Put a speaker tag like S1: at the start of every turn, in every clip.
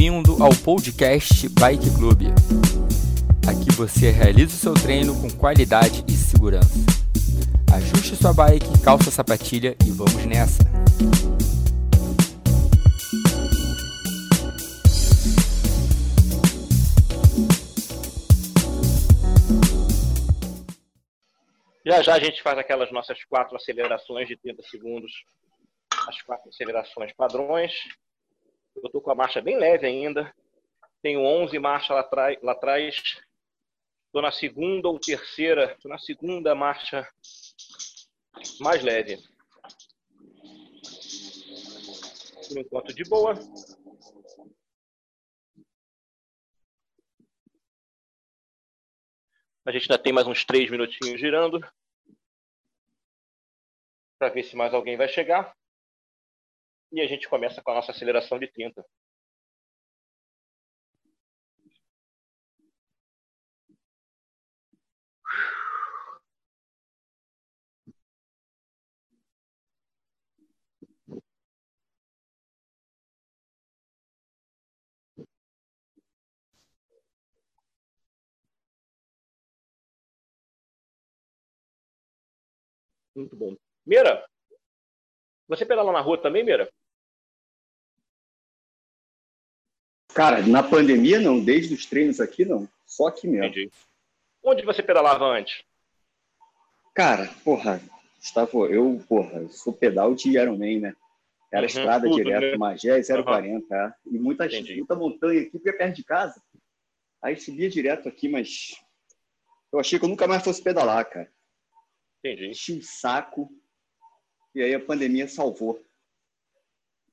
S1: bem-vindo ao podcast Bike Club. Aqui você realiza o seu treino com qualidade e segurança. Ajuste sua bike, calça a sapatilha e vamos nessa!
S2: Já já a gente faz aquelas nossas quatro acelerações de 30 segundos, as quatro acelerações padrões. Eu estou com a marcha bem leve ainda. Tenho 11 marchas lá, lá atrás. Estou na segunda ou terceira, estou na segunda marcha mais leve. Por enquanto de boa. A gente ainda tem mais uns três minutinhos girando. Para ver se mais alguém vai chegar. E a gente começa com a nossa aceleração de 30. Muito bom. Mira, você pedala na rua também, Mira?
S3: Cara, na pandemia não, desde os treinos aqui não, só aqui mesmo. Entendi.
S2: Onde você pedalava antes?
S3: Cara, porra, estava eu, porra, sou pedal de Ironman, né? Era uhum, estrada tudo, direto, né? Magé 040, uhum. é. e muita, muita montanha aqui, porque é perto de casa. Aí subia direto aqui, mas eu achei que eu nunca mais fosse pedalar, cara.
S2: Entendi.
S3: Enchi o saco, e aí a pandemia salvou.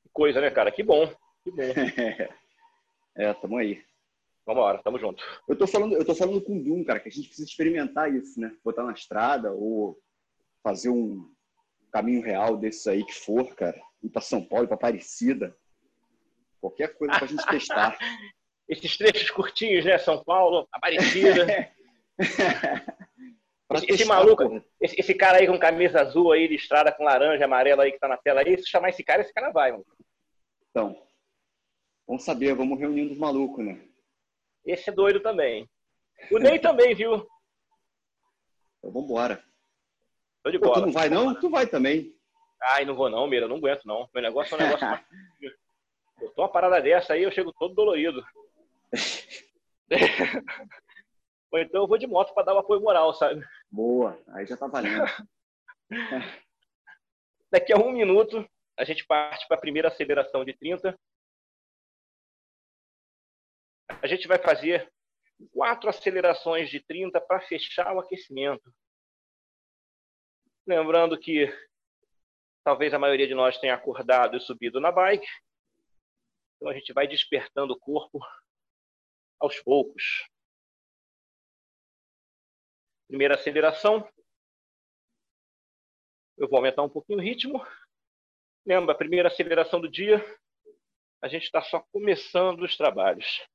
S2: Que coisa, né, cara? Que bom, que bom.
S3: É, tamo aí.
S2: Vamos embora, tamo junto.
S3: Eu tô falando, eu tô falando com o Dum, cara, que a gente precisa experimentar isso, né? Botar na estrada ou fazer um caminho real desses aí que for, cara. Ir pra São Paulo, pra Aparecida. Qualquer coisa pra gente testar.
S2: Esses trechos curtinhos, né? São Paulo, Aparecida. esse, esse, maluco, esse, esse, cara aí com camisa azul aí de estrada com laranja, amarela aí que tá na tela aí, se chamar esse cara, esse cara vai, mano.
S3: Então, Vamos saber, vamos reunindo os malucos, né?
S2: Esse é doido também. O Ney também, viu?
S3: Então vambora.
S2: Tô de bola.
S3: Pô, tu não vai não? Tu vai também.
S2: Ai, não vou não, Mira, não aguento não. Meu negócio é um negócio... eu tô uma parada dessa aí, eu chego todo dolorido. Ou então eu vou de moto para dar um apoio moral, sabe?
S3: Boa, aí já tá valendo.
S2: Daqui a um minuto, a gente parte para a primeira aceleração de 30 a gente vai fazer quatro acelerações de 30 para fechar o aquecimento. Lembrando que talvez a maioria de nós tenha acordado e subido na bike. Então a gente vai despertando o corpo aos poucos. Primeira aceleração. Eu vou aumentar um pouquinho o ritmo. Lembra, a primeira aceleração do dia, a gente está só começando os trabalhos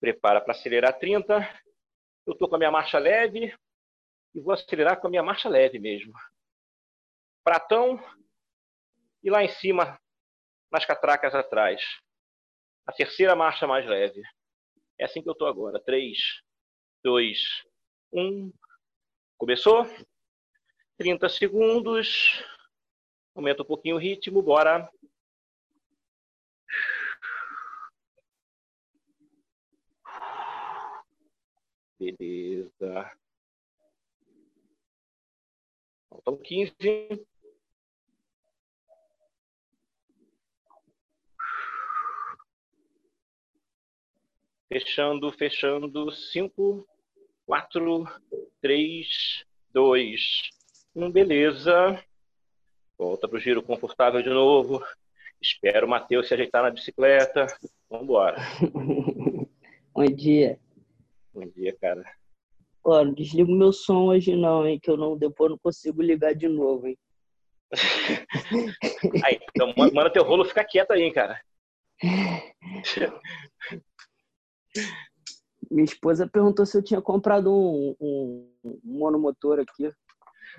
S2: prepara para acelerar 30. Eu estou com a minha marcha leve e vou acelerar com a minha marcha leve mesmo. Pratão e lá em cima, nas catracas atrás. A terceira marcha mais leve. É assim que eu estou agora. 3, 2, 1. Começou. 30 segundos. Aumenta um pouquinho o ritmo. Bora. Beleza. Faltam 15. Fechando, fechando. 5, 4, 3, 2, 1. Beleza. Volta para o giro confortável de novo. Espero o Matheus se ajeitar na bicicleta. Vamos embora.
S4: Bom dia.
S2: Bom dia, cara.
S4: Ó, não desligo meu som hoje não, hein? Que eu não, depois não consigo ligar de novo, hein?
S2: aí, então manda teu rolo ficar quieto aí, hein, cara.
S4: Minha esposa perguntou se eu tinha comprado um, um, um monomotor aqui.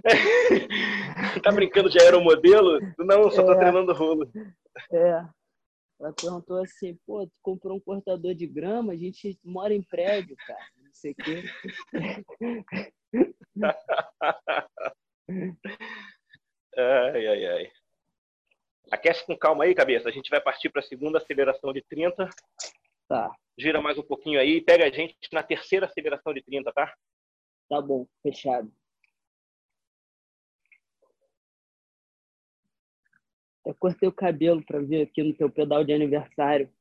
S2: tá brincando de aeromodelo? Não, só é, tô treinando rolo.
S4: É. Ela perguntou assim, pô, tu comprou um cortador de grama? A gente mora em prédio, cara. Não sei o quê.
S2: ai, ai, ai. Aquece com calma aí, cabeça. A gente vai partir para a segunda aceleração de 30.
S4: Tá.
S2: Gira mais um pouquinho aí e pega a gente na terceira aceleração de 30, tá?
S4: Tá bom, fechado. Cortei o cabelo para vir aqui no teu pedal de aniversário.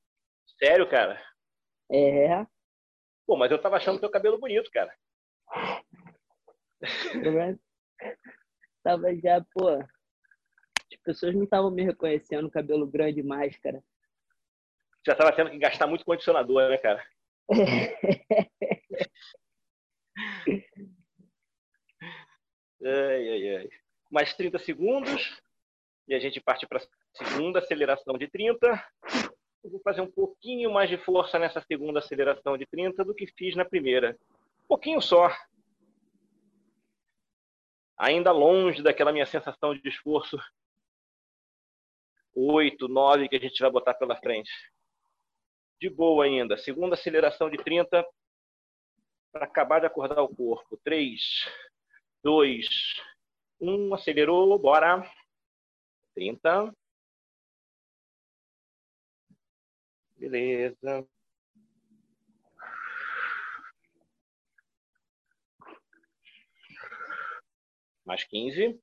S2: Sério, cara?
S4: É.
S2: Pô, mas eu tava achando teu cabelo bonito, cara.
S4: tava já, pô. As pessoas não estavam me reconhecendo, cabelo grande máscara.
S2: Já tava tendo que gastar muito condicionador, né, cara? ai, ai, ai. Mais 30 segundos e a gente parte para a segunda aceleração de 30. Eu vou fazer um pouquinho mais de força nessa segunda aceleração de 30 do que fiz na primeira. Um pouquinho só. Ainda longe daquela minha sensação de esforço 8, 9 que a gente vai botar pela frente. De boa ainda. Segunda aceleração de 30 para acabar de acordar o corpo. 3, 2, 1. Acelerou, bora trinta. Beleza. Mais quinze.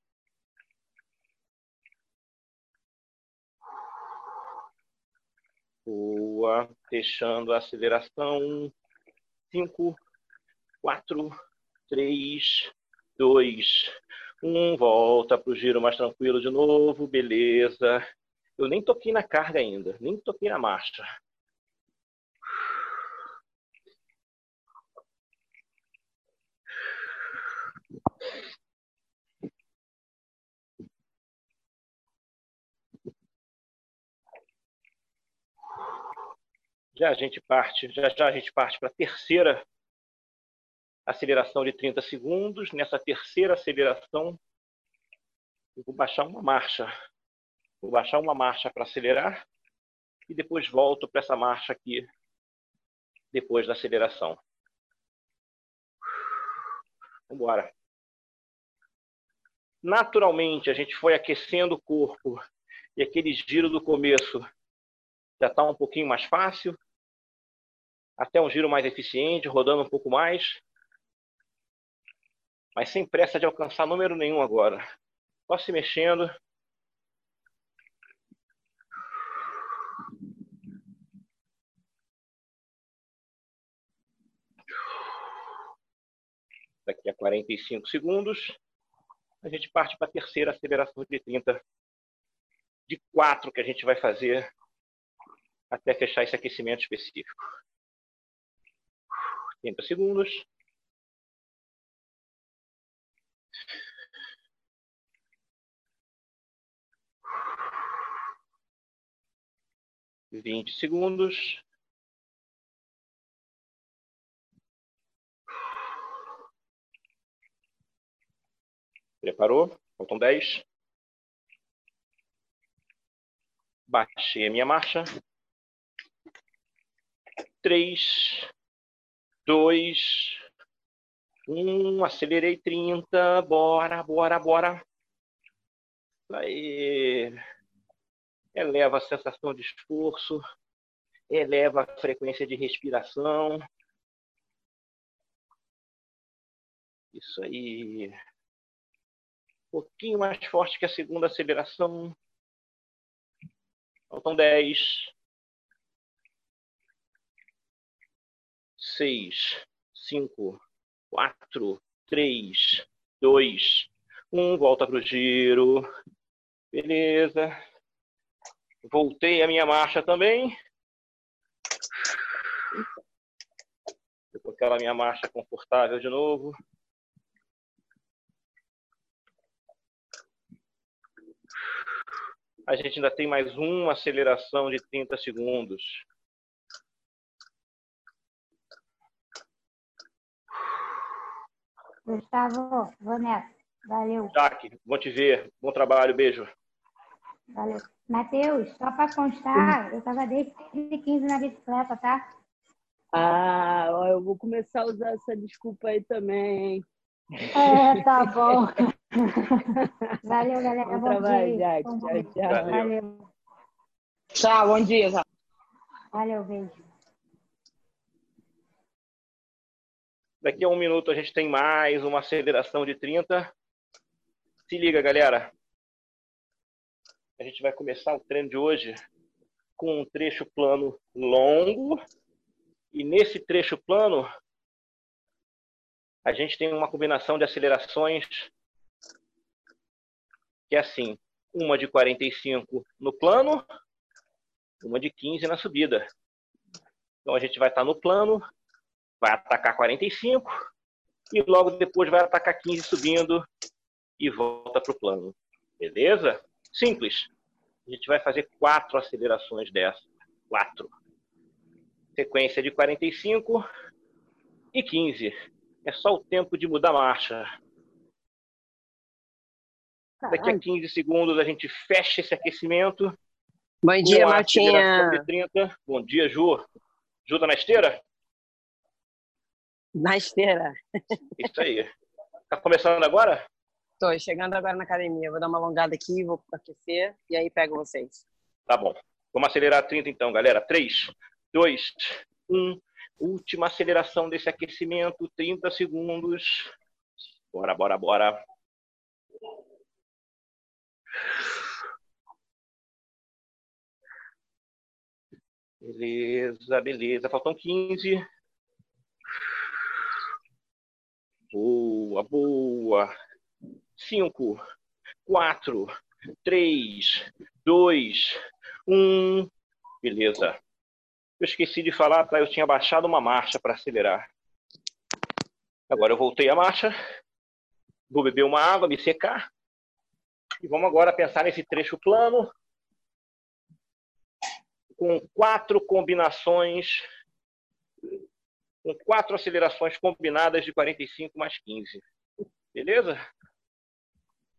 S2: Boa. Fechando a aceleração. Cinco, quatro, três, dois, um, volta para o giro mais tranquilo de novo, beleza. Eu nem toquei na carga ainda, nem toquei na marcha. Já a gente parte, já já a gente parte para a terceira aceleração de 30 segundos. Nessa terceira aceleração, eu vou baixar uma marcha. Vou baixar uma marcha para acelerar e depois volto para essa marcha aqui depois da aceleração. Vamos embora. Naturalmente, a gente foi aquecendo o corpo e aquele giro do começo já está um pouquinho mais fácil, até um giro mais eficiente, rodando um pouco mais mas sem pressa de alcançar número nenhum agora. Só se mexendo. Daqui a 45 segundos, a gente parte para a terceira aceleração de 30 de 4 que a gente vai fazer até fechar esse aquecimento específico. 30 segundos. Vinte segundos. Preparou? Faltam dez. Baixei a minha marcha. Três, dois, um. Acelerei trinta. Bora, bora, bora. Aí eleva a sensação de esforço, eleva a frequência de respiração. Isso aí. Um pouquinho mais forte que a segunda aceleração. Faltam 10. 6, 5, 4, 3, 2, 1. Volta para o giro. Beleza. Voltei a minha marcha também. Com aquela minha marcha confortável de novo. A gente ainda tem mais uma aceleração de 30 segundos.
S5: Gustavo, vou nessa. Valeu.
S2: Jaque, bom te ver. Bom trabalho. Beijo.
S5: Valeu. Matheus, só para constar, eu estava desde 15 na bicicleta, tá?
S4: Ah, eu vou começar a usar essa desculpa aí também.
S5: É, tá bom. Valeu, galera.
S4: Bom
S5: bom
S4: trabalho,
S5: dia.
S4: Jack.
S5: Bom
S4: Tchau, tchau.
S5: Valeu.
S6: Tchau, bom dia, Zé.
S5: Valeu, beijo.
S2: Daqui a um minuto a gente tem mais uma aceleração de 30. Se liga, galera. A gente vai começar o treino de hoje com um trecho plano longo. E nesse trecho plano, a gente tem uma combinação de acelerações que é assim, uma de 45 no plano, uma de 15 na subida. Então a gente vai estar no plano, vai atacar 45 e logo depois vai atacar 15 subindo e volta para o plano. Beleza? Simples. A gente vai fazer quatro acelerações dessa. Quatro. Sequência de 45 e 15. É só o tempo de mudar a marcha. Daqui a 15 segundos a gente fecha esse aquecimento.
S6: Bom dia, Martinha.
S2: aceleração de 30. Bom dia, Ju. Ju tá na esteira?
S6: Na esteira.
S2: Isso aí. Tá começando agora?
S6: Tô chegando agora na academia. Vou dar uma alongada aqui, vou aquecer e aí pego vocês.
S2: Tá bom. Vamos acelerar 30 então, galera. 3, 2, 1. Última aceleração desse aquecimento, 30 segundos. Bora, bora, bora. Beleza, beleza. Faltam 15. Boa, boa. 5, 4, 3, 2, 1. Beleza. Eu esqueci de falar, tá? Eu tinha baixado uma marcha para acelerar. Agora eu voltei a marcha. Vou beber uma água, me secar. E vamos agora pensar nesse trecho plano com quatro combinações, com quatro acelerações combinadas de 45 mais 15. Beleza?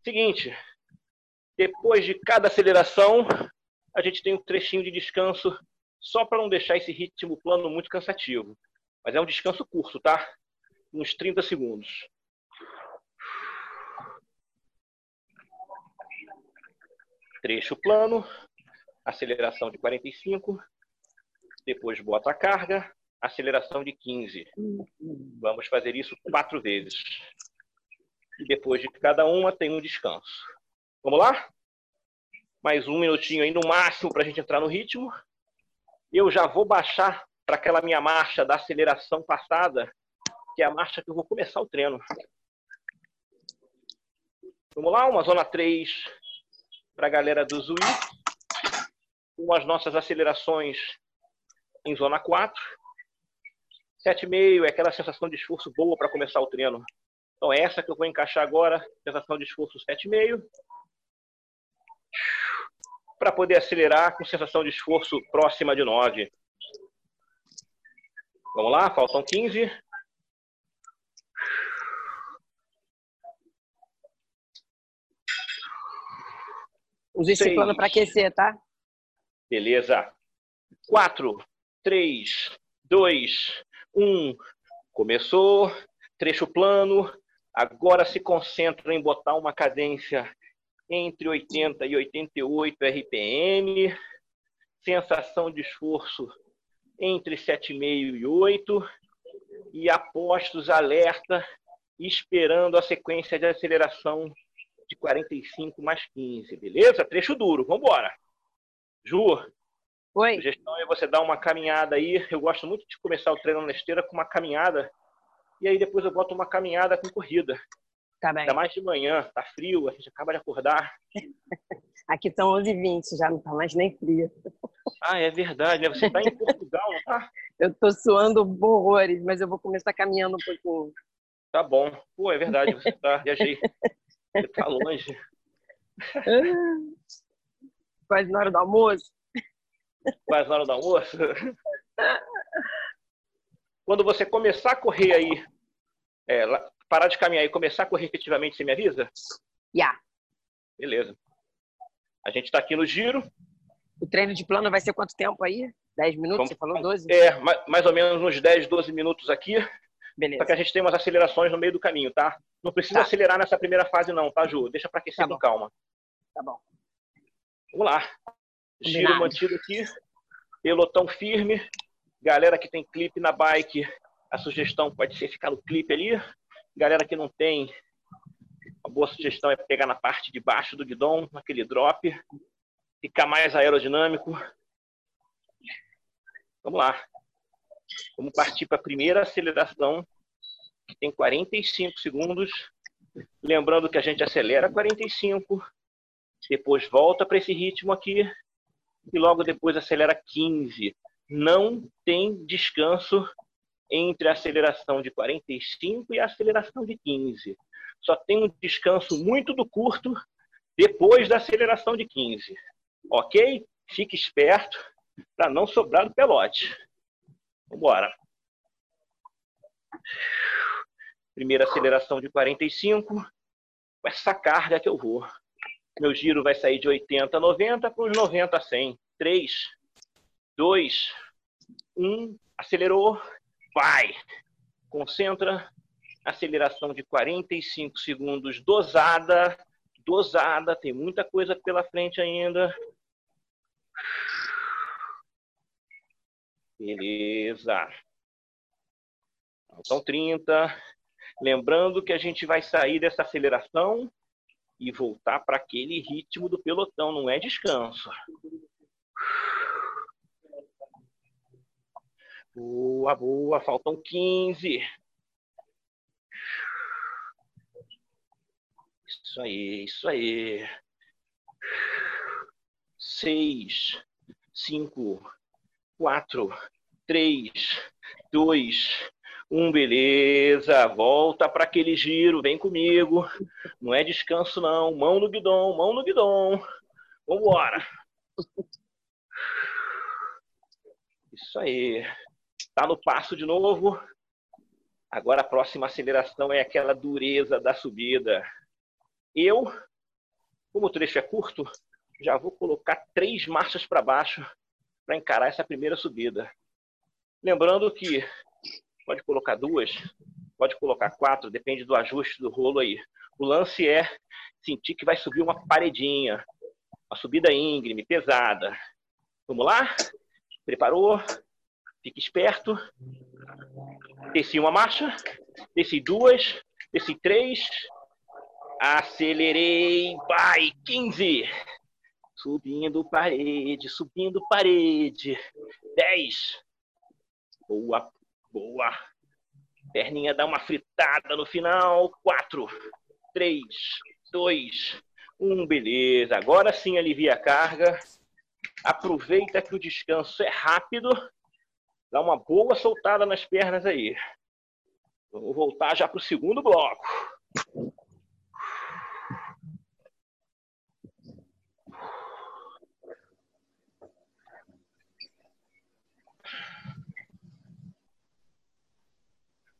S2: Seguinte, depois de cada aceleração, a gente tem um trechinho de descanso, só para não deixar esse ritmo plano muito cansativo. Mas é um descanso curto, tá? Uns 30 segundos. Trecho plano, aceleração de 45, depois bota a carga, aceleração de 15. Vamos fazer isso quatro vezes. E depois de cada uma tem um descanso. Vamos lá? Mais um minutinho aí no máximo para a gente entrar no ritmo. Eu já vou baixar para aquela minha marcha da aceleração passada, que é a marcha que eu vou começar o treino. Vamos lá, uma zona 3 para a galera do Zui com as nossas acelerações em zona 4. 7,5 é aquela sensação de esforço boa para começar o treino. Então, é essa que eu vou encaixar agora, sensação de esforço 7,5. Para poder acelerar com sensação de esforço próxima de 9. Vamos lá, faltam 15.
S6: Use esse plano para aquecer, tá?
S2: Beleza. 4, 3, 2, 1. Começou. Trecho plano. Agora se concentra em botar uma cadência entre 80 e 88 RPM. Sensação de esforço entre 7,5 e 8. E apostos alerta, esperando a sequência de aceleração de 45 mais 15. Beleza? Trecho duro. Vamos embora. Ju,
S6: Oi.
S2: sugestão é você dar uma caminhada aí. Eu gosto muito de começar o treino na esteira com uma caminhada. E aí depois eu boto uma caminhada com corrida.
S6: Tá bem.
S2: Ainda mais de manhã, tá frio, a gente acaba de acordar.
S6: Aqui estão 11h20, já não tá mais nem frio.
S2: Ah, é verdade, né? Você tá em Portugal, não tá?
S6: Eu tô suando horrores, mas eu vou começar caminhando um pouquinho.
S2: Tá bom. Pô, é verdade, você tá, viajei. Você tá longe.
S6: Quase na hora do almoço.
S2: Quase na hora do almoço. Quando você começar a correr aí, é, parar de caminhar e começar a correr efetivamente, você me avisa?
S6: Já.
S2: Beleza. A gente está aqui no giro.
S6: O treino de plano vai ser quanto tempo aí? 10 minutos?
S2: Vamos,
S6: você falou 12?
S2: É, mais, mais ou menos uns 10, 12 minutos aqui.
S6: Beleza.
S2: Só que a gente tem umas acelerações no meio do caminho, tá? Não precisa
S6: Tá.
S2: acelerar nessa primeira fase, não, tá, Ju? Deixa para aquecer
S6: Tá
S2: com calma.
S6: Tá bom.
S2: Vamos lá. Giro
S6: Combinado.
S2: mantido aqui. Pelotão firme. Galera que tem clipe na bike, a sugestão pode ser ficar no clipe ali. Galera que não tem, uma boa sugestão é pegar na parte de baixo do guidão, naquele drop. Ficar mais aerodinâmico. Vamos lá. Vamos partir para a primeira aceleração, que tem 45 segundos. Lembrando que a gente acelera 45, depois volta para esse ritmo aqui e logo depois acelera 15. Não tem descanso entre a aceleração de 45 e a aceleração de 15. Só tem um descanso muito do curto depois da aceleração de 15. Ok? Fique esperto para não sobrar do pelote. Vambora. Primeira aceleração de 45. Com essa carga que eu vou. Meu giro vai sair de 80 a 90 para os 90 a 100. 3, 2, 1. Acelerou. Vai. Concentra. Aceleração de 45 segundos dosada. Dosada. Tem muita coisa pela frente ainda. Beleza. Então, 30. Lembrando que a gente vai sair dessa aceleração e voltar para aquele ritmo do pelotão, não é descanso. Boa, boa, faltam 15. Isso aí, isso aí. 6, 5, 4, 3, 2, 1, beleza. Volta para aquele giro, vem comigo. Não é descanso, não. Mão no guidão, mão no guidão. Vambora. Isso aí. Tá no passo de novo. Agora a próxima aceleração é aquela dureza da subida. Eu, como o trecho é curto, já vou colocar três marchas para baixo para encarar essa primeira subida. Lembrando que pode colocar duas, pode colocar quatro, depende do ajuste do rolo aí. O lance é sentir que vai subir uma paredinha, uma subida íngreme, pesada. Vamos lá? Preparou? Fique esperto. Desci uma marcha, desci duas, desci três, acelerei, vai, 15. Subindo parede, subindo parede. 10. Boa, boa. Perninha dá uma fritada no final. 4, 3, 2, 1. Beleza. Agora sim alivia a carga. Aproveita que o descanso é rápido. Dá uma boa soltada nas pernas aí. Vamos voltar já para o segundo bloco.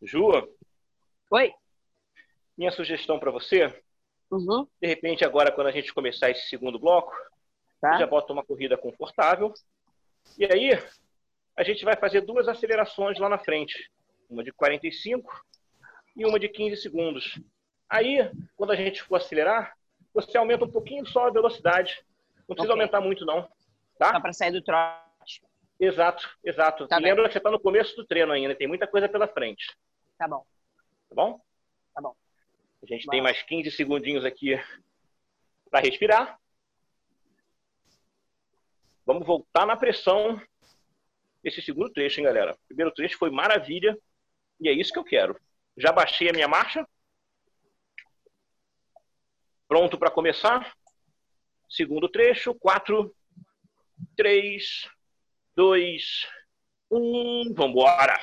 S2: Ju,
S6: Oi?
S2: minha sugestão para você,
S6: Uhum.
S2: de repente agora quando a gente começar esse segundo bloco,
S6: Tá.
S2: já bota uma corrida confortável. E aí, a gente vai fazer duas acelerações lá na frente. Uma de 45 e uma de 15 segundos. Aí, quando a gente for acelerar, você aumenta um pouquinho só a velocidade. Não precisa
S6: Ok.
S2: aumentar muito, não.
S6: Só
S2: Tá?
S6: pra sair do trote.
S2: Exato, exato.
S6: Tá
S2: lembra que você está no começo do treino ainda, tem muita coisa pela frente.
S6: Tá bom.
S2: Tá bom?
S6: Tá bom.
S2: A gente
S6: Vai
S2: tem mais 15 segundinhos aqui para respirar. Vamos voltar na pressão esse segundo trecho, hein, galera? O primeiro trecho foi maravilha e é isso que eu quero. Já baixei a minha marcha. Pronto para começar. Segundo trecho, 4, 3, 2, 1. Vambora!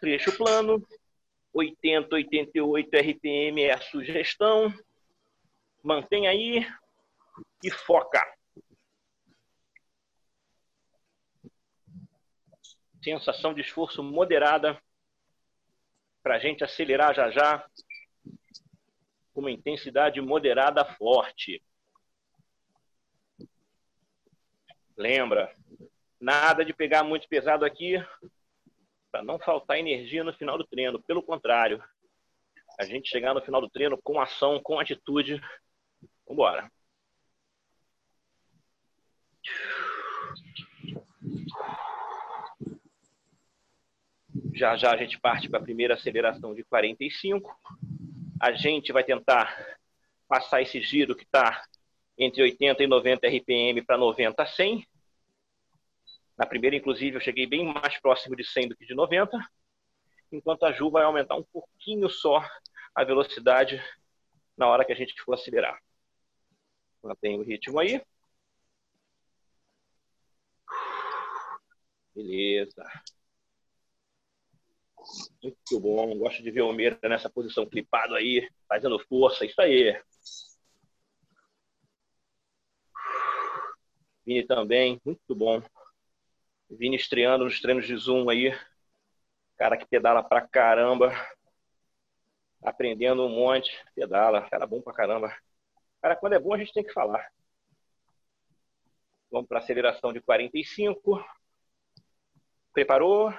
S2: Trecho plano. 80, 88 RPM é a sugestão. Mantém aí e foca. Sensação de esforço moderada para a gente acelerar já já. Uma intensidade moderada forte. Lembra, nada de pegar muito pesado aqui para não faltar energia no final do treino. Pelo contrário, a gente chegar no final do treino com ação, com atitude. Vambora. Já já a gente parte para a primeira aceleração de 45. A gente vai tentar passar esse giro que está entre 80 e 90 RPM para 90 a 100. Na primeira, inclusive, eu cheguei bem mais próximo de 100 do que de 90, enquanto a Ju vai aumentar um pouquinho só a velocidade na hora que a gente for acelerar. Mantém o ritmo aí. Beleza. Muito bom. Gosto de ver o Meira nessa posição clipado aí, fazendo força. Isso aí. Vini também, muito bom. Vini estreando nos treinos de Zoom aí. Cara que pedala pra caramba. Aprendendo um monte. Pedala, cara bom pra caramba. Cara, quando é bom a gente tem que falar. Vamos para aceleração de 45. Preparou?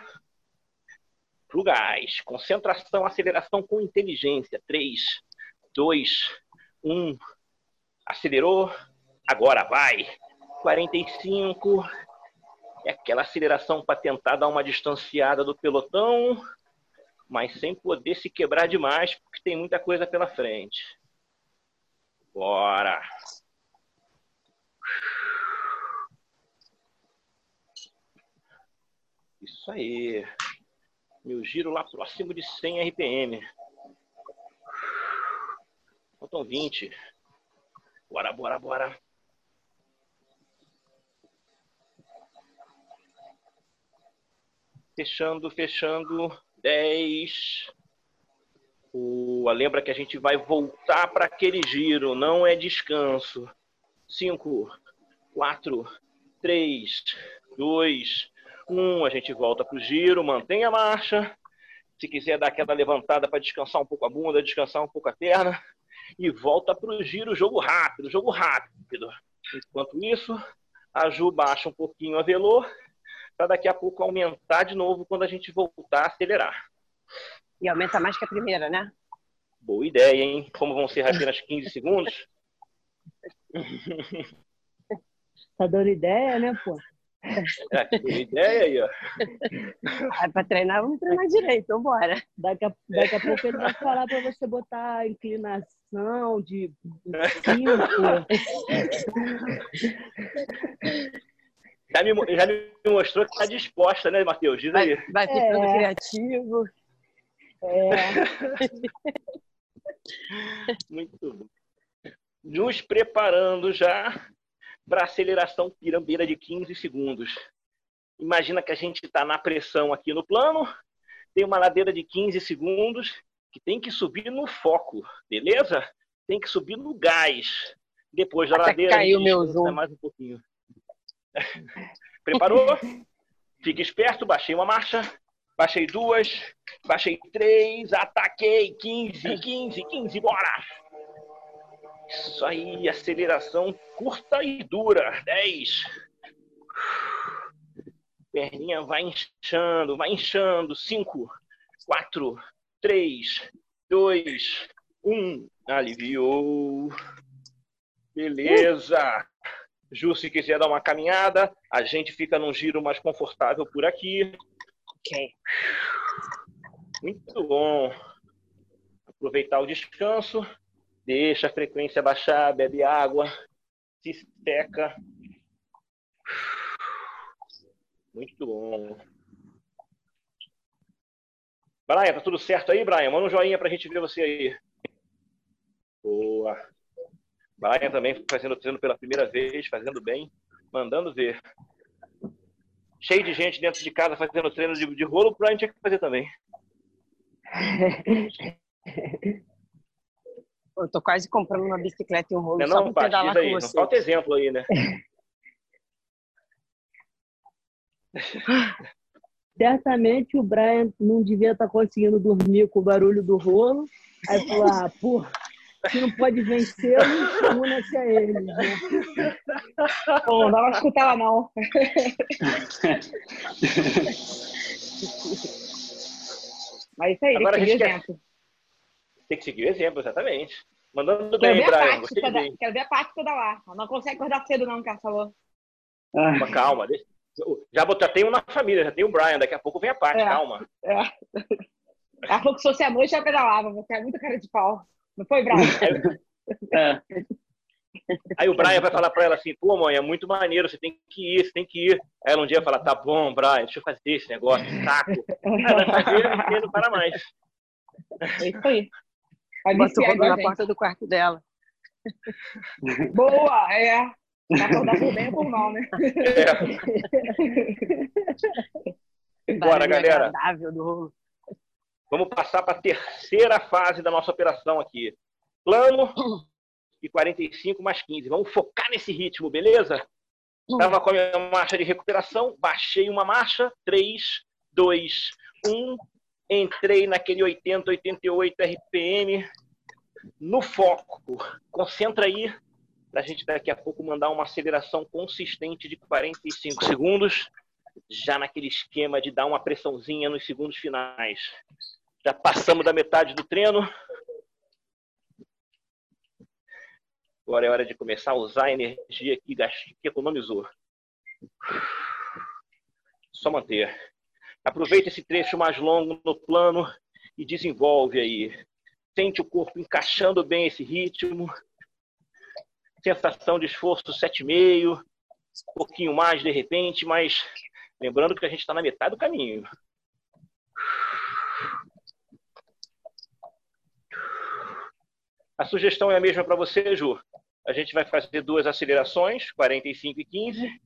S2: Pro gás. Concentração, aceleração com inteligência. 3, 2, 1. Acelerou. Agora vai. 45. É aquela aceleração para tentar dar uma distanciada do pelotão, mas sem poder se quebrar demais, porque tem muita coisa pela frente. Bora! Isso aí. Meu giro lá próximo de 100 RPM. Faltam 20. Bora, bora, bora. Fechando, fechando. 10. O, lembra que a gente vai voltar para aquele giro, não é descanso. 5, 4, 3, 2, 1. A gente volta para o giro, mantém a marcha. Se quiser dar aquela levantada para descansar um pouco a bunda, descansar um pouco a perna. E volta para o giro, jogo rápido, jogo rápido. Enquanto isso, a Ju baixa um pouquinho a velô para daqui a pouco aumentar de novo quando a gente voltar a acelerar.
S6: E aumenta mais que a primeira, né?
S2: Boa ideia, hein? Como vão ser apenas 15 segundos?
S4: Tá dando ideia, né, pô?
S2: É, ideia aí, ó.
S6: Ah, para treinar, vamos treinar direito, então bora.
S4: Daqui a, daqui a pouco ele vai falar para você botar a inclinação de 5.
S2: Já me, já me mostrou que está disposta, né, Matheus? Diz aí.
S6: Vai, vai ficando é. criativo.
S4: É.
S2: Muito bom. Nos preparando já para aceleração pirambeira de 15 segundos. Imagina que a gente está na pressão aqui no plano, tem uma ladeira de 15 segundos que tem que subir no foco, beleza? Tem que subir no gás. Depois da
S6: Até
S2: ladeira,
S6: caiu meu zoom.
S2: mais um pouquinho. Preparou? Fique esperto, baixei uma marcha, baixei duas, baixei três, ataquei, 15, 15, 15, bora! Isso aí, aceleração curta e dura, 10. Perninha vai inchando, vai inchando, 5, 4, 3, 2, 1. Aliviou. Beleza. Ju, se quiser dar uma caminhada, a gente fica num giro mais confortável por aqui.
S6: Ok.
S2: Muito bom. Aproveitar o descanso, deixa a frequência baixar, bebe água, se seca. Muito bom. Brian, tá tudo certo aí, Brian? Manda um joinha pra gente ver você aí. Boa. Brian também fazendo treino pela primeira vez, fazendo bem, mandando ver. Cheio de gente dentro de casa fazendo treino de, de rolo, o Brian tinha que fazer também.
S6: Eu tô quase comprando uma bicicleta e um rolo
S2: Não,
S6: só
S2: não,
S6: pra pedalar com
S2: aí. Não
S6: você.
S2: falta exemplo aí, né?
S4: Certamente o Brian não devia estar conseguindo dormir com o barulho do rolo. Aí falou, ah, porra,
S6: Se não pode vencê-los, una-se a eles. Né? Bom, não dá pra escutar ela, não. Mas isso aí,
S2: Agora
S6: tem que seguir
S2: quer... Tem que seguir o exemplo, exatamente. Mandando
S6: Quero
S2: bem,
S6: ver, a
S2: Brian. Gostei
S6: toda,
S2: bem.
S6: quero ver a Paty toda lá. Ela não consegue acordar cedo, não, ela falou.
S2: Calma, calma. deixa- Já, já tem um na família, já tem o Brian. Daqui a pouco vem a parte,
S6: É.
S2: calma.
S6: É. Ela falou que se fosse a noite, ela pedalava. Você é muito cara de pau. Não foi, Brian?
S3: É.
S2: Aí o Brian vai falar pra ela assim, pô, mãe, é muito maneiro, você tem que ir, você tem que ir. Aí ela um dia fala, tá bom, Brian, deixa eu fazer esse negócio, saco. Aí vai fazer e não para mais.
S6: É isso aí. Vai
S7: Bota o
S6: viciar
S7: rodo
S6: igual a
S7: na
S6: gente.
S7: porta do quarto dela.
S6: Boa, é. Vai acordar por bem ou por mal, né?
S2: É. Bora, galera. Vamos passar para a terceira fase da nossa operação aqui. Plano e 45 mais 15. Vamos focar nesse ritmo, beleza? Estava com a minha marcha de recuperação, baixei uma marcha, 3, 2, 1. Entrei naquele 80, 88 RPM no foco. Concentra aí para a gente daqui a pouco mandar uma aceleração consistente de 45 segundos, já naquele esquema de dar uma pressãozinha nos segundos finais. Já passamos da metade do treino. Agora é hora de começar a usar a energia que, economizou. Só manter. Aproveita esse trecho mais longo no plano e desenvolve aí. Sente o corpo encaixando bem esse ritmo. Sensação de esforço 7,5. Um pouquinho mais de repente, mas lembrando que a gente está na metade do caminho. A sugestão é a mesma para você, Ju. A gente vai fazer duas acelerações, 45 e 15.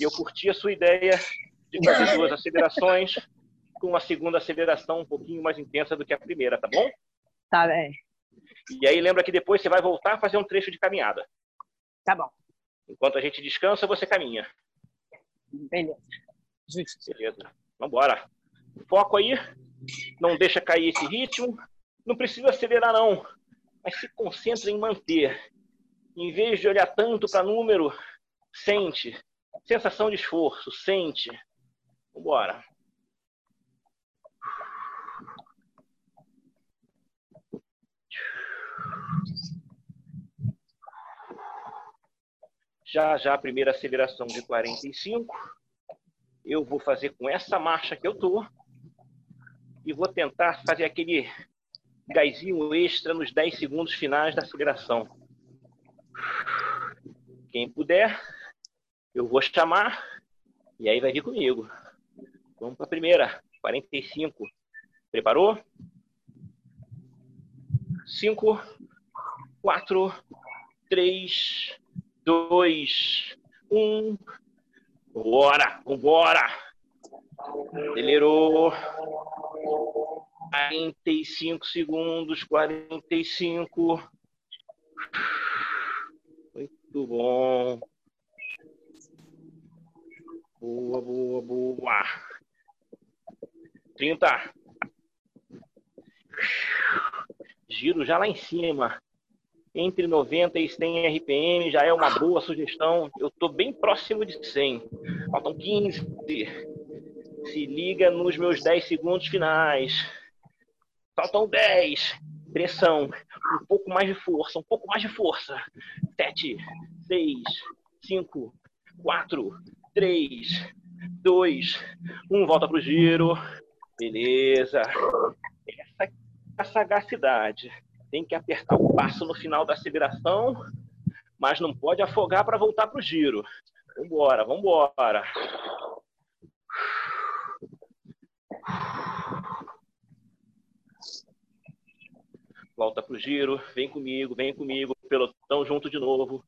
S2: E eu curti a sua ideia de fazer duas acelerações com uma segunda aceleração um pouquinho mais intensa do que a primeira, tá bom?
S7: Tá bem.
S2: E aí lembra que depois você vai voltar a fazer um trecho de caminhada.
S7: Tá bom.
S2: Enquanto a gente descansa, você caminha.
S7: Beleza. Justo.
S2: Beleza. Vambora. Foco aí. Não deixa cair esse ritmo. Não precisa acelerar, não. Mas se concentra em manter. Em vez de olhar tanto para número, sente. Sensação de esforço, sente. Vambora. Já já a primeira aceleração de 45 eu vou fazer com essa marcha que eu tô e vou tentar fazer aquele gásinho extra nos 10 segundos finais da aceleração. Quem puder, eu vou chamar e aí vai vir comigo. Vamos para a primeira, 45. Preparou? 5, 4, 3, 2, 1. Bora, vambora! Acelerou. 45 segundos, 45. Muito bom. Boa, boa, boa. 30. Giro já lá em cima. Entre 90 e 100 RPM já é uma boa sugestão. Eu estou bem próximo de 100. Faltam 15. Se liga nos meus 10 segundos finais. Faltam 10. Pressão. Um pouco mais de força. Um pouco mais de força. 7, 6, 5, 4, 3, 2, 1. Volta pro giro. Beleza. Essa a sagacidade. Tem que apertar o passo no final da aceleração, mas não pode afogar para voltar pro giro. Vambora, vambora. Volta pro giro, vem comigo, vem comigo. Pelotão junto de novo.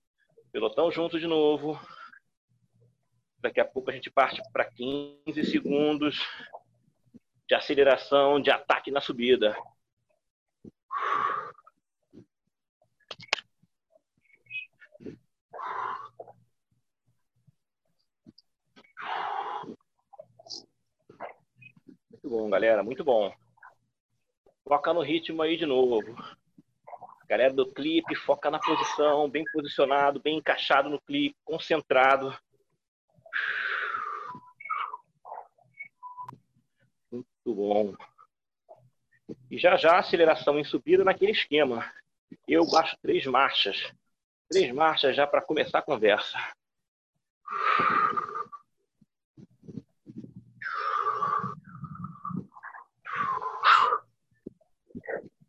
S2: Pelotão junto de novo. Daqui a pouco a gente parte para 15 segundos de aceleração, de ataque na subida. Muito bom, galera, muito bom. Foca no ritmo aí de novo. Galera do clipe, foca na posição, bem posicionado, bem encaixado no clipe, concentrado. Muito bom. E já já aceleração em subida naquele esquema. Eu baixo três marchas. Três marchas já para começar a conversa.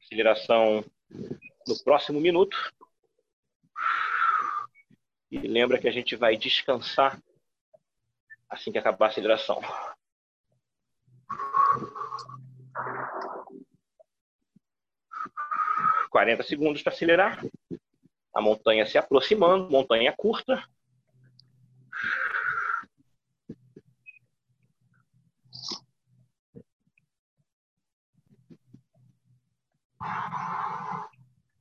S2: Aceleração no próximo minuto. E lembra que a gente vai descansar assim que acabar a aceleração. Quarenta segundos para acelerar. A montanha se aproximando, montanha curta.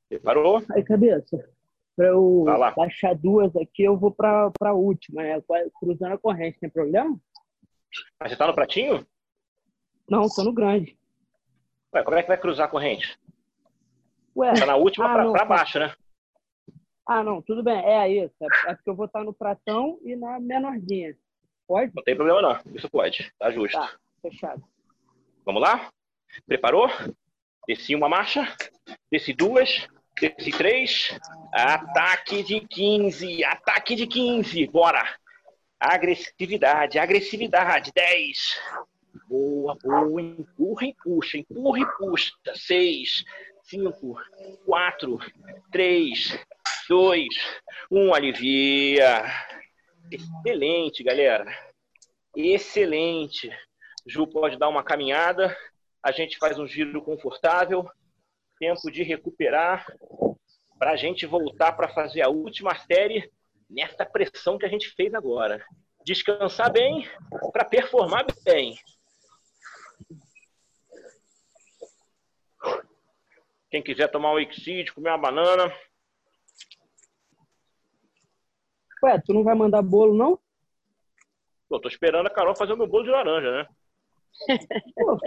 S2: Preparou?
S4: Aí, cabeça. Para eu baixar duas aqui, eu vou para a última, né? Cruzando a corrente, tem problema?
S2: Mas você tá no pratinho?
S4: Não, tô no grande.
S2: Ué, como é que vai cruzar a corrente? Ué, tá na última ah, para tá. baixo, né?
S4: Ah, não, tudo bem. É isso. É, é porque eu vou estar no pratão e na menorzinha. Pode?
S2: Não tem problema, não. Isso pode. Tá justo. Tá,
S4: fechado.
S2: Vamos lá? Preparou? Desci uma marcha. Desci duas. Desci três. Ataque de 15. Ataque de 15. Bora. Agressividade, agressividade. 10. Boa, boa. Empurra e puxa. Empurra e puxa. 6. 5, 4, 3, 2, 1, alivia. Excelente, galera. Excelente. Ju pode dar uma caminhada. A gente faz um giro confortável. Tempo de recuperar. Para a gente voltar para fazer a última série nessa pressão que a gente fez agora. Descansar bem para performar bem. Quem quiser tomar um Exceed, comer uma banana.
S4: Ué, tu não vai mandar bolo, não?
S2: Pô, tô esperando a Carol fazer o meu bolo de laranja, né?
S4: Pô,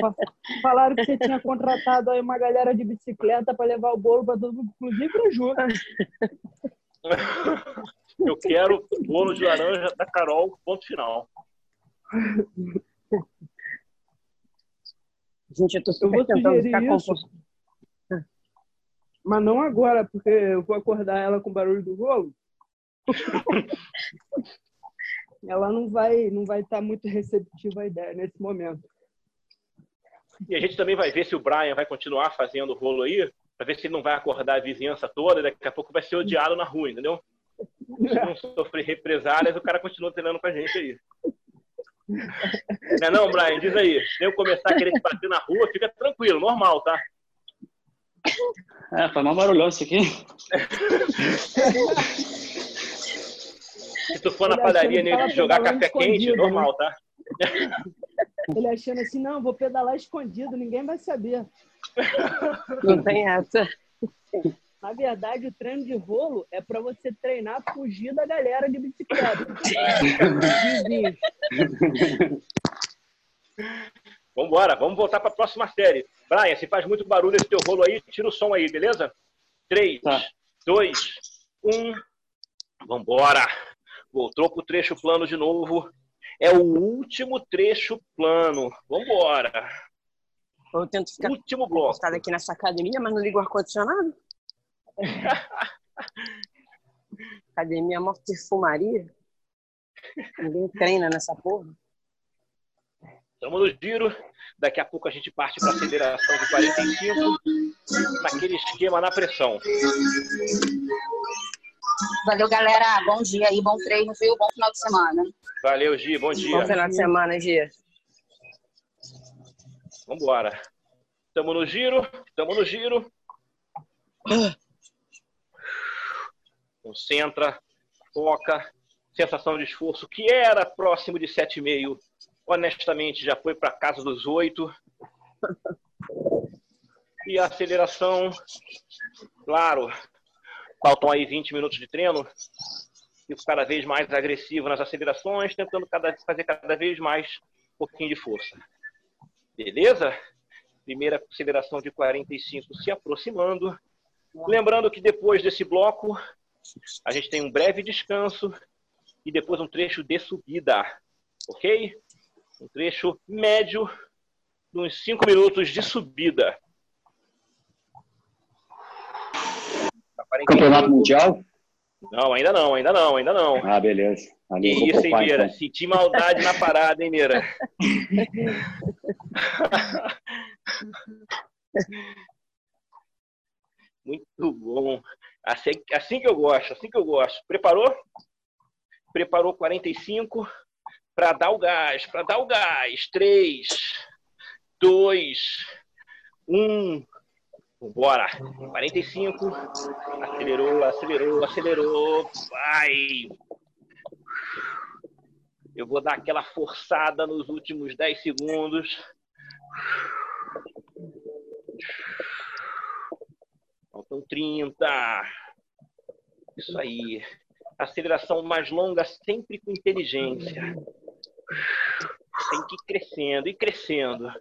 S4: falaram que você tinha contratado aí uma galera de bicicleta para levar o bolo para todo mundo, inclusive para Ju.
S2: Eu quero bolo de laranja da Carol, ponto final.
S7: Gente, eu tô super eu tentando ficar confortável.
S4: Mas não agora, porque eu vou acordar ela com o barulho do rolo. ela não vai não vai estar tá muito receptiva à ideia nesse momento.
S2: E a gente também vai ver se o Brian vai continuar fazendo o rolo aí, para ver se ele não vai acordar a vizinhança toda, e daqui a pouco vai ser odiado na rua, entendeu? Se não sofrer represálias, o cara continua treinando com a gente aí. Não é não, Brian? Diz aí. Se eu começar a querer te bater na rua, fica tranquilo, normal, tá?
S8: É, foi mal barulhão isso aqui.
S2: Se tu for na padaria nele jogar café quente, né? normal, tá?
S4: Ele achando assim, não, vou pedalar escondido, ninguém vai saber.
S7: Não tem essa.
S4: Na verdade, o treino de rolo é para você treinar fugir da galera de bicicleta.
S2: Vamos embora, vamos voltar para a próxima série. Brian, se faz muito barulho esse teu rolo aí, tira o som aí, beleza? 3, 2, 1. Vambora. Voltou pro trecho plano de novo. É o último trecho plano. Vambora.
S7: Eu tento ficar
S2: último bloco.
S7: aqui nessa academia, mas não ligo o ar-condicionado. academia morte de fumaria. Ninguém treina nessa porra.
S2: Estamos no giro. Daqui a pouco a gente parte para a aceleração de 45, naquele esquema na pressão.
S9: Valeu, galera. Bom dia aí, bom treino, viu? Bom final de semana.
S2: Valeu, Gi. Bom dia.
S7: Bom final de semana, Gi.
S2: Vamos embora. Estamos no giro. Estamos no giro. Concentra, foca. Sensação de esforço que era próximo de 7,5 honestamente já foi para casa dos oito. E a aceleração, claro, faltam aí 20 minutos de treino. Fico cada vez mais agressivo nas acelerações, tentando cada, fazer cada vez mais um pouquinho de força. Beleza? Primeira aceleração de 45 se aproximando. Lembrando que depois desse bloco, a gente tem um breve descanso e depois um trecho de subida, ok? Um trecho médio de uns 5 minutos de subida.
S3: Campeonato Mundial?
S2: Não, ainda não, ainda não, ainda não.
S3: Ah, beleza.
S2: Que isso, hein, Mira? Então. Senti maldade na parada, hein, Mira? Muito bom. Assim, assim que eu gosto, assim que eu gosto. Preparou? Preparou 45 para dar o gás, para dar o gás. 3, 2, 1. Bora. 45. Acelerou, acelerou, acelerou. Vai. Eu vou dar aquela forçada nos últimos 10 segundos. Faltam 30. Isso aí. Aceleração mais longa sempre com inteligência. Tem que ir crescendo e crescendo.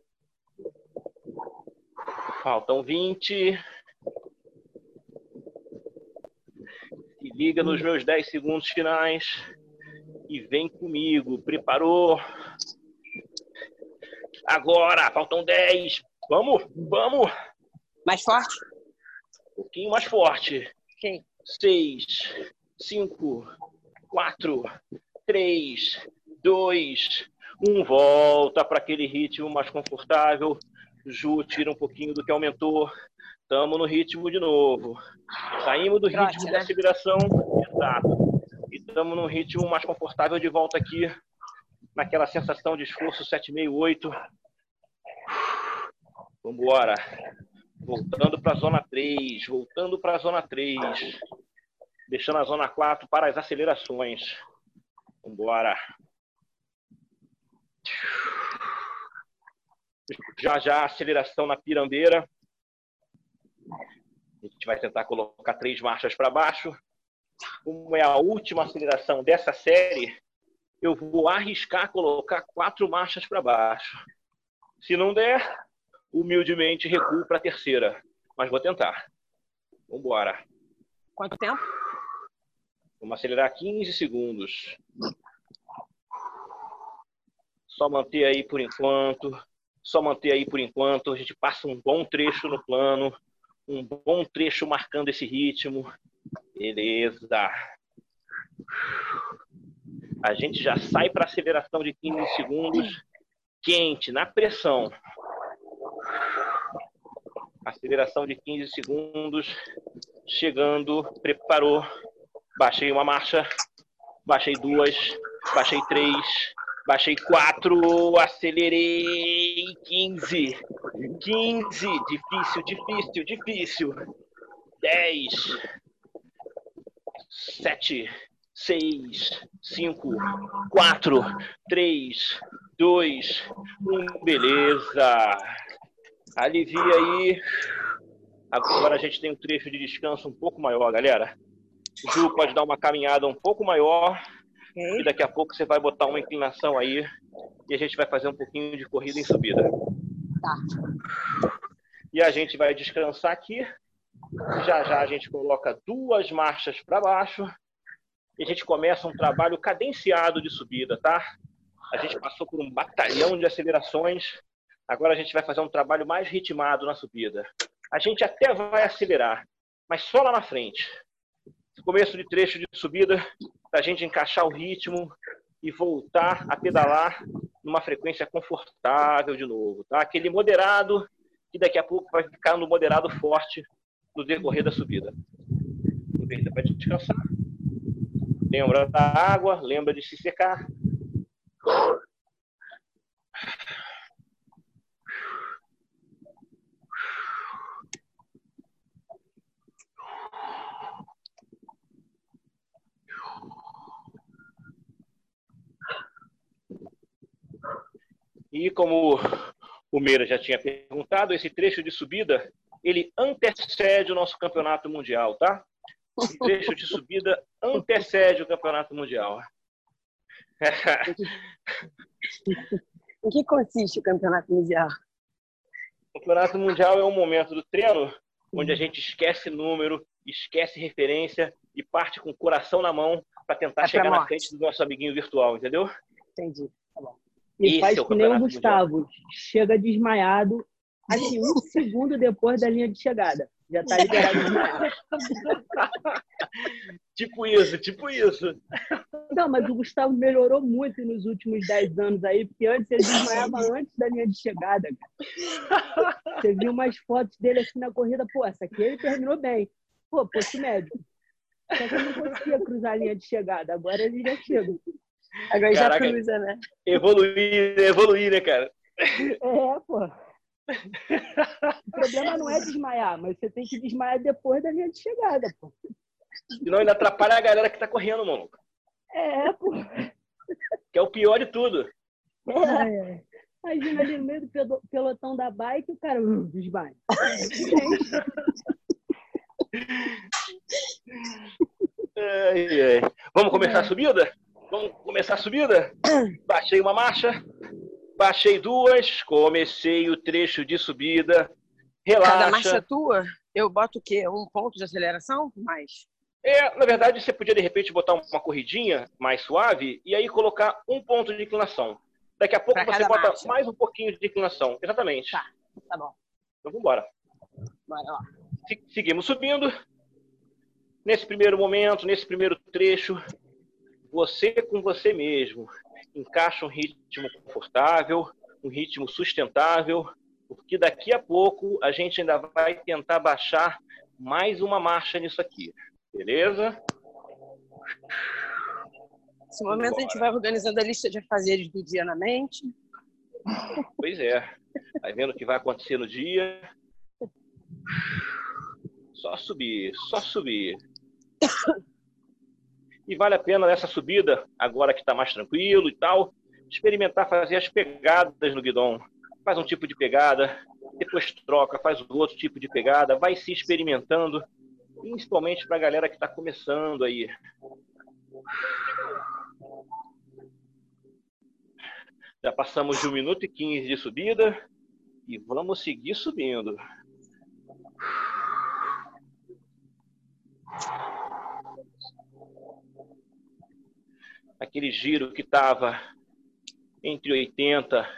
S2: Faltam 20. Se liga nos meus 10 segundos finais e vem comigo. Preparou? Agora, faltam 10. Vamos, vamos.
S7: Mais forte?
S2: Um pouquinho mais forte.
S7: Ok.
S2: 6, 5, 4, 3, 2, 1. Volta para aquele ritmo mais confortável. Ju, tira um pouquinho do que aumentou. Estamos no ritmo de novo. Saímos do ritmo da aceleração. Exato estamos num ritmo mais confortável de volta aqui, naquela sensação de esforço 768. Vamos embora. Voltando para a zona 3, voltando para a zona 3. Deixando a zona 4 para as acelerações. Vamos embora. Já já aceleração na pirambeira. A gente vai tentar colocar três marchas para baixo como é a última aceleração dessa série, eu vou arriscar colocar quatro marchas para baixo. Se não der, humildemente recuo para a terceira. Mas vou tentar. Vamos embora.
S7: Quanto tempo?
S2: Vamos acelerar 15 segundos. Só manter aí por enquanto. Só manter aí por enquanto. A gente passa um bom trecho no plano. Um bom trecho marcando esse ritmo. Beleza. A gente já sai para aceleração de 15 segundos, quente, na pressão. Aceleração de 15 segundos, chegando, preparou. Baixei uma marcha, baixei duas, baixei três, baixei quatro, acelerei 15. 15, difícil, difícil, difícil. 10, sete, seis, cinco, quatro, três, dois, um. Beleza. Alivia aí. Agora a gente tem um trecho de descanso um pouco maior, galera. Ju pode dar uma caminhada um pouco maior. Okay. E daqui a pouco você vai botar uma inclinação aí. E a gente vai fazer um pouquinho de corrida em subida.
S7: Tá.
S2: E a gente vai descansar aqui. Já já a gente coloca duas marchas para baixo e a gente começa um trabalho cadenciado de subida, tá? A gente passou por um batalhão de acelerações, agora a gente vai fazer um trabalho mais ritmado na subida. A gente até vai acelerar, mas só lá na frente. Começo de trecho de subida, para a gente encaixar o ritmo e voltar a pedalar numa frequência confortável de novo, tá? Aquele moderado que daqui a pouco vai ficar no moderado forte no decorrer da subida. Aproveita para descansar. Lembra da água, lembra de se secar. E como o Meira já tinha perguntado, esse trecho de subida ele antecede o nosso campeonato mundial, tá? O trecho de subida antecede o campeonato mundial.
S7: em que consiste o campeonato mundial?
S2: O campeonato mundial é um momento do treino onde a gente esquece número, esquece referência e parte com o coração na mão para tentar
S7: É
S2: chegar na frente do nosso amiguinho virtual, entendeu?
S7: Entendi. Tá bom.
S4: E
S2: Esse
S4: faz
S2: é o
S4: que nem o Gustavo. Chega desmaiado, assim, um segundo depois da linha de chegada. Já tá liberado desmaiado.
S2: Tipo isso, tipo isso.
S4: Não, mas o Gustavo melhorou muito nos últimos 10 anos aí, porque antes ele desmaiava antes da linha de chegada. Cara. Você viu umas fotos dele assim na corrida, pô, essa aqui ele terminou bem. Pô, posto médico. Só que ele não conseguia cruzar a linha de chegada, agora ele já chega.
S7: Agora já
S2: Caraca.
S7: cruza, né?
S2: Evoluir, evoluir, né, cara?
S4: É, pô. O problema não é desmaiar, mas você tem que desmaiar depois da linha de chegada, pô.
S2: Senão ainda atrapalha a galera que tá correndo, maluco.
S4: É, pô.
S2: Que é o pior de tudo.
S4: É. Imagina ali no meio do pelo- pelotão da bike, o cara hum, desmaia.
S2: Ai, ai. Vamos começar a subida? Vamos começar a subida? Baixei uma marcha, baixei duas, comecei o trecho de subida.
S7: Cada marcha
S2: Relaxa.
S7: tua, eu boto o quê? Um ponto de aceleração? Mais.
S2: É, na verdade, você podia de repente botar uma corridinha mais suave e aí colocar um ponto de inclinação. Daqui a pouco
S7: Pra
S2: você bota
S7: marcha.
S2: mais um pouquinho de inclinação. Exatamente.
S7: Tá. Tá bom.
S2: Então vamos embora.
S7: Bora lá.
S2: Se- Seguimos subindo. Nesse primeiro momento, nesse primeiro trecho, você com você mesmo encaixa um ritmo confortável, um ritmo sustentável, porque daqui a pouco a gente ainda vai tentar baixar mais uma marcha nisso aqui. Beleza?
S7: Nesse momento a gente vai organizando a lista de afazeres do dia na mente.
S2: Pois é. Vai vendo o que vai acontecer no dia. Só subir, só subir. E vale a pena nessa subida, agora que está mais tranquilo e tal, experimentar fazer as pegadas no guidão. Faz um tipo de pegada, depois troca, faz outro tipo de pegada, vai se experimentando, principalmente para a galera que está começando aí. Já passamos de 1 minuto e 15 de subida e vamos seguir subindo. Aquele giro que estava entre 80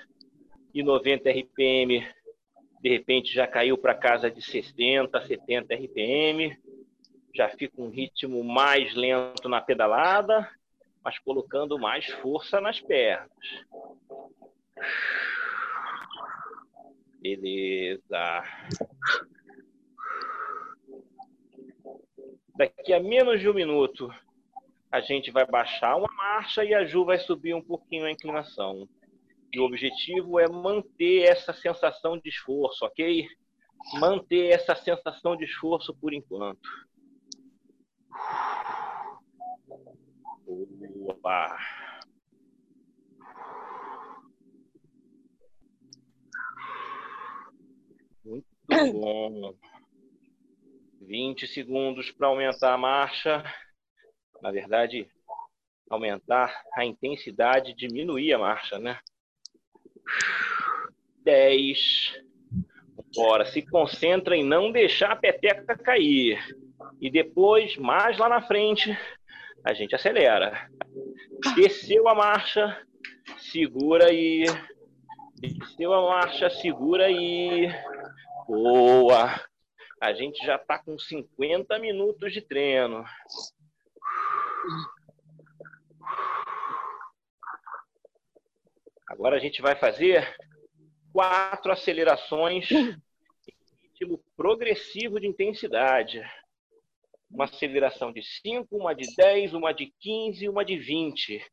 S2: e 90 RPM, de repente já caiu para casa de 60, 70 RPM. Já fica um ritmo mais lento na pedalada, mas colocando mais força nas pernas. Beleza. Daqui a menos de um minuto, a gente vai baixar uma marcha e a Ju vai subir um pouquinho a inclinação. E o objetivo é manter essa sensação de esforço, ok? Manter essa sensação de esforço por enquanto. Opa! Muito bom. 20 segundos para aumentar a marcha. Na verdade, aumentar a intensidade, diminuir a marcha, né? 10. Bora, se concentra em não deixar a peteca cair. E depois, mais lá na frente, a gente acelera. Desceu a marcha, segura aí. Desceu a marcha, segura aí. Boa! A gente já está com 50 minutos de treino. Agora a gente vai fazer quatro acelerações em ritmo progressivo de intensidade. Uma aceleração de 5, uma de 10, uma de 15 e uma de 20.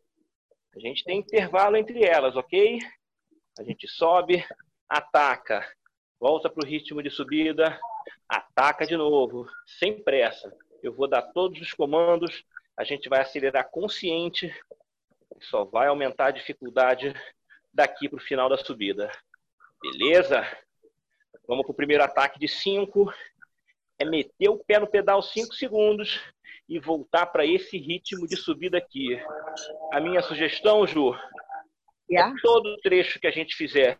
S2: A gente tem intervalo entre elas, ok? A gente sobe, ataca, volta para o ritmo de subida, ataca de novo, sem pressa. Eu vou dar todos os comandos, a gente vai acelerar consciente, só vai aumentar a dificuldade daqui para o final da subida. Beleza? Vamos para o primeiro ataque de 5. É meter o pé no pedal 5 segundos e voltar para esse ritmo de subida aqui. A minha sugestão, Ju,
S7: Yeah.
S2: é todo trecho que a gente fizer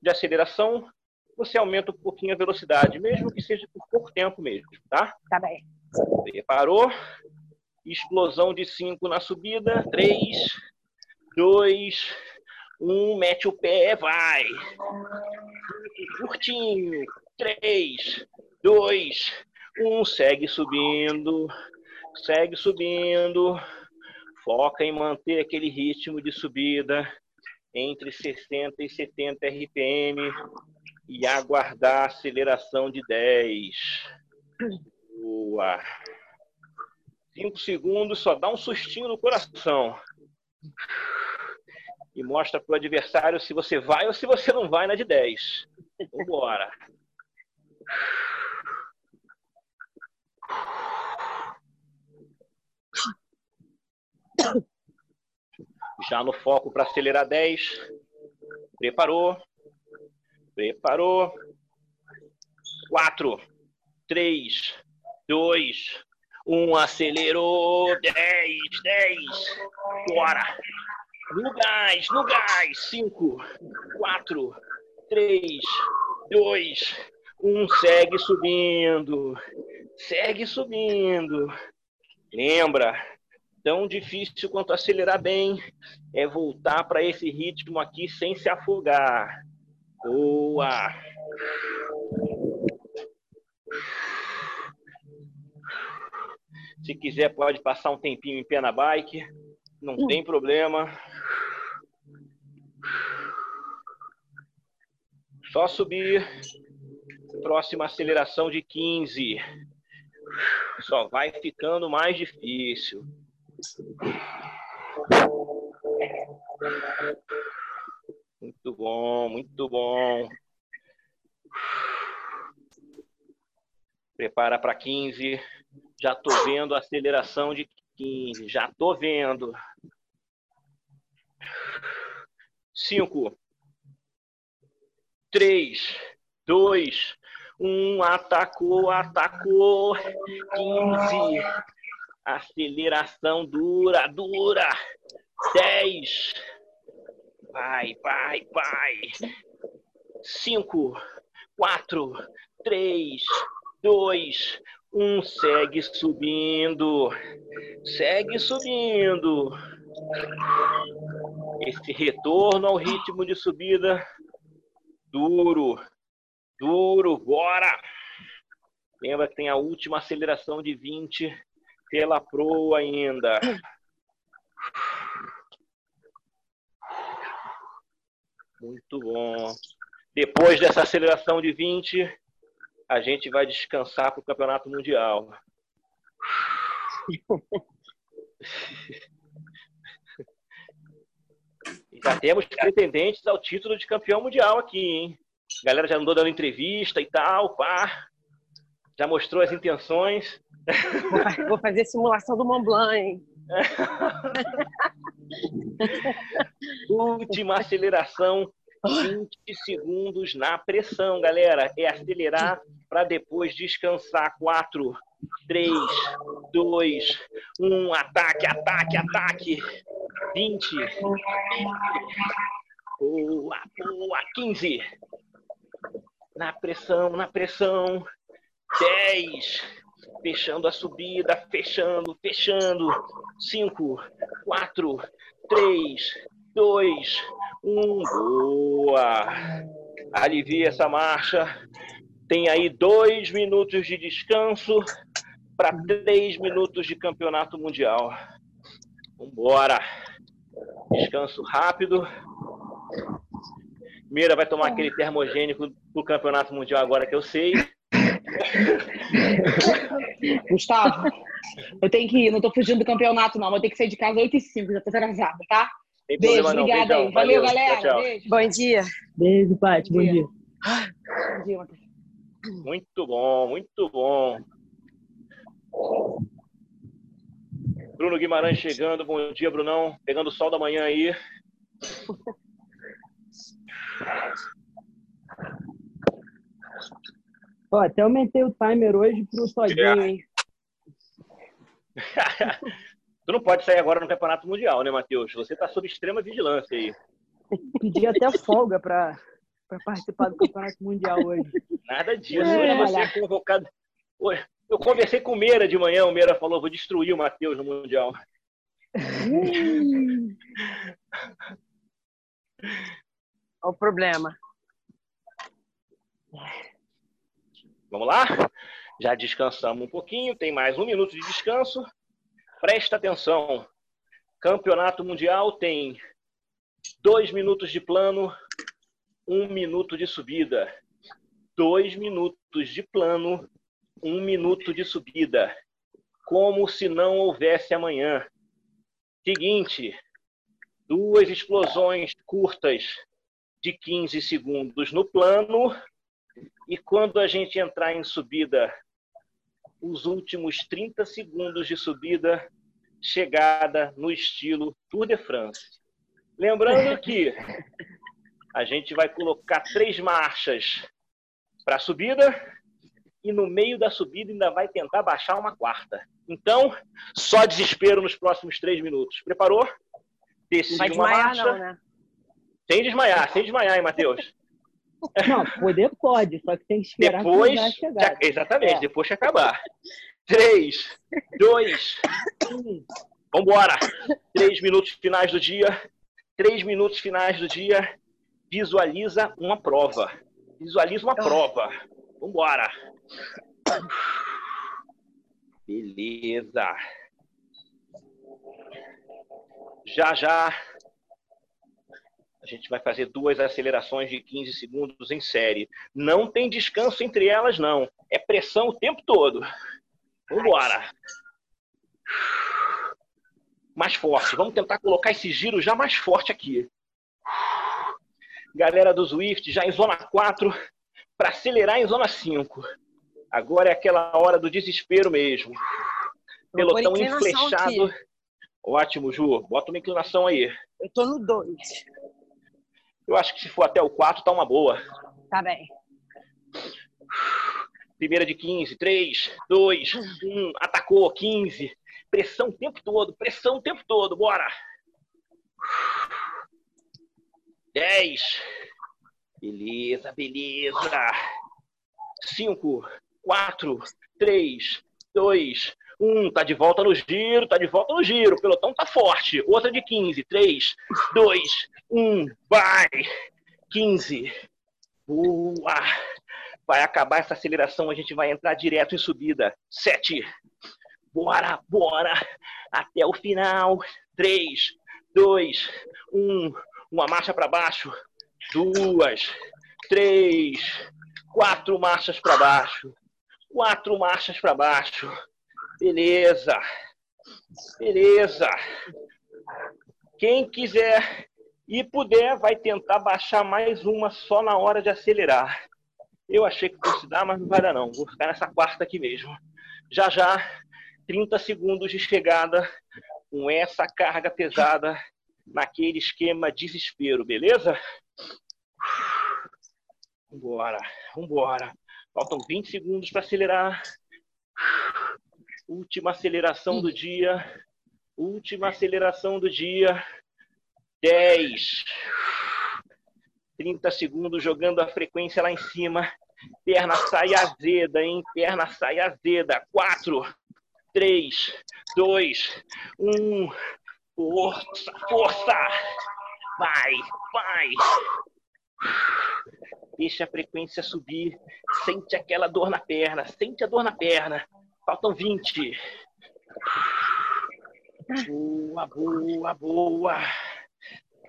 S2: de aceleração, você aumenta um pouquinho a velocidade, mesmo que seja por pouco tempo mesmo, tá?
S7: Tá bem.
S2: Preparou? Explosão de 5 na subida. 3, 2, 1. Mete o pé, vai. Curtinho. 3, 2, 1. Segue subindo. Segue subindo. Foca em manter aquele ritmo de subida entre 60 e 70 RPM e aguardar a aceleração de 10. Boa. Cinco segundos, só dá um sustinho no coração. E mostra para o adversário se você vai ou se você não vai na de 10. Vambora. Já no foco para acelerar 10. Preparou. Preparou. 4, 3, 2, 1. Acelerou. 10, 10. Bora. No gás, no gás. 5, 4, 3, 2, 1. Segue subindo. Segue subindo. Lembra, tão difícil quanto acelerar bem é voltar para esse ritmo aqui sem se afogar. Boa! Se quiser, pode passar um tempinho em pé na bike, não hum. tem problema. Só subir. Próxima aceleração de 15. Só vai ficando mais difícil. Muito bom, muito bom. Prepara para 15. Já tô vendo a aceleração de 15. Já tô vendo. 5, 3, 2, 1. Atacou, atacou. 15. Aceleração dura, dura. 10. Vai, vai, vai. 5, 4, 3, 2, 1. Segue subindo. Segue subindo. Esse retorno ao ritmo de subida duro. Duro, bora! Lembra que tem a última aceleração de 20 pela proa ainda. Muito bom. Depois dessa aceleração de 20, a gente vai descansar para o Campeonato Mundial. Já temos pretendentes ao título de campeão mundial aqui, hein? A galera já andou dando entrevista e tal, pá. Já mostrou as intenções.
S7: Vou fazer simulação do Mont Blanc, hein?
S2: Última aceleração, 20 segundos na pressão, galera. É acelerar para depois descansar. 4, 3, 2, 1. Ataque, ataque, ataque. 20. Boa, boa. 15. Na pressão, na pressão. 10 fechando a subida, fechando, fechando. 5, 4, 3, 2, 1. Boa! Alivia essa marcha. Tem aí dois minutos de descanso para três minutos de campeonato mundial. Vambora! Descanso rápido. Mira vai tomar aquele termogênico do campeonato mundial agora que eu sei.
S7: Gustavo, eu tenho que ir, não tô fugindo do campeonato, não. Vou ter que sair de casa 8 e 5, já tô atrasada, tá? Beijo, obrigada aí. Valeu, Valeu, galera. Tchau, tchau. Beijo. Bom dia.
S4: Beijo, Paty. Bom, bom, dia.
S7: Bom dia, Matheus.
S2: Muito bom, muito bom. Bruno Guimarães chegando. Bom dia, Brunão. Pegando o sol da manhã aí.
S4: Ó, até aumentei o timer hoje pro Todinho, é. hein?
S2: tu não pode sair agora no Campeonato Mundial, né, Matheus? Você tá sob extrema vigilância aí.
S4: Pedi até folga para para participar do Campeonato Mundial hoje.
S2: Nada disso. É, você é convocado. Eu conversei com o Meira de manhã, o Meira falou: vou destruir o Matheus no Mundial.
S7: Olha o problema.
S2: Vamos lá? Já descansamos um pouquinho, tem mais um minuto de descanso. Presta atenção. Campeonato Mundial tem dois minutos de plano, um minuto de subida. Dois minutos de plano, um minuto de subida. Como se não houvesse amanhã. Seguinte, duas explosões curtas de 15 segundos no plano. E quando a gente entrar em subida, os últimos 30 segundos de subida, chegada no estilo Tour de France. Lembrando que a gente vai colocar três marchas para a subida e no meio da subida ainda vai tentar baixar uma quarta. Então, só desespero nos próximos três minutos. Preparou?
S7: Decide uma marcha. Não, né?
S2: Sem desmaiar, sem desmaiar, hein, Matheus?
S4: Não, poder pode, só que tem que esperar
S2: depois, chegar. exatamente, é. depois que acabar. Três, dois, um. Vambora! Três minutos finais do dia. Três minutos finais do dia. Visualiza uma prova. Visualiza uma prova. Vambora! Beleza. Já já a gente vai fazer duas acelerações de 15 segundos em série. Não tem descanso entre elas, não. É pressão o tempo todo. Vambora. Mais forte. Vamos tentar colocar esse giro já mais forte aqui. Galera do Swift já em zona 4 para acelerar em zona 5. Agora é aquela hora do desespero mesmo. Pelotão enflechado. Aqui. Ótimo, Ju. Bota uma inclinação aí.
S7: Eu tô no 2.
S2: Eu acho que se for até o 4, tá uma boa.
S7: Tá bem.
S2: Primeira de 15. 3, 2, 1. Atacou. 15. Pressão o tempo todo. Pressão o tempo todo. Bora. 10. Beleza, beleza. 5, 4, 3, 2, 1. Tá de volta no giro, tá de volta no giro. O pelotão tá forte. Outra de 15. 3, 2, 1. Vai! 15. Boa! Vai acabar essa aceleração, a gente vai entrar direto em subida. 7. Bora, bora! Até o final. 3, 2, 1. Uma marcha para baixo. Duas, três, quatro marchas para baixo. Quatro marchas para baixo. Beleza. Beleza. Quem quiser e puder, vai tentar baixar mais uma só na hora de acelerar. Eu achei que fosse dar, mas não vai dar não. Vou ficar nessa quarta aqui mesmo. Já já, 30 segundos de chegada com essa carga pesada naquele esquema desespero, beleza? Vambora, vambora. Faltam 20 segundos para acelerar. Última aceleração do dia. Última aceleração do dia. 10. 30 segundos jogando a frequência lá em cima. Perna sai azeda, hein? Perna sai azeda. 4, 3, 2, 1. Força, força! Vai, vai! Deixa a frequência subir. Sente aquela dor na perna. Sente a dor na perna. Faltam 20. Boa, boa, boa.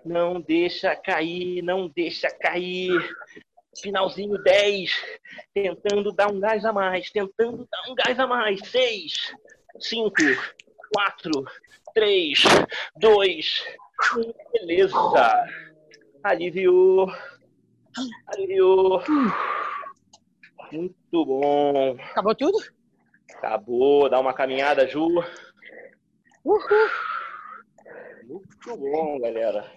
S2: Não deixa cair, não deixa cair. Finalzinho 10. Tentando dar um gás a mais. Tentando dar um gás a mais. 6, 5, 4, 3, 2, 1. Beleza. Aliviou. Aliviou. Muito bom.
S7: Acabou tudo?
S2: Acabou. Dá uma caminhada, Ju. Uhul. Muito bom, galera.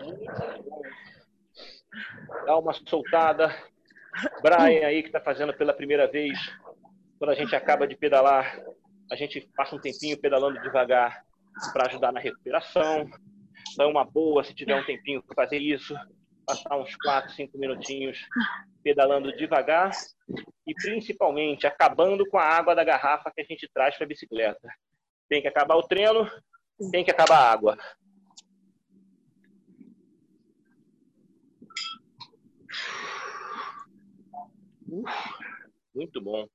S2: Muito bom. Dá uma soltada. Brian aí que está fazendo pela primeira vez. Quando a gente acaba de pedalar, a gente passa um tempinho pedalando devagar para ajudar na recuperação. Então é uma boa se tiver um tempinho para fazer isso. passar uns 4, 5 minutinhos pedalando devagar e principalmente acabando com a água da garrafa que a gente traz para a bicicleta. Tem que acabar o treino, tem que acabar a água. Muito bom.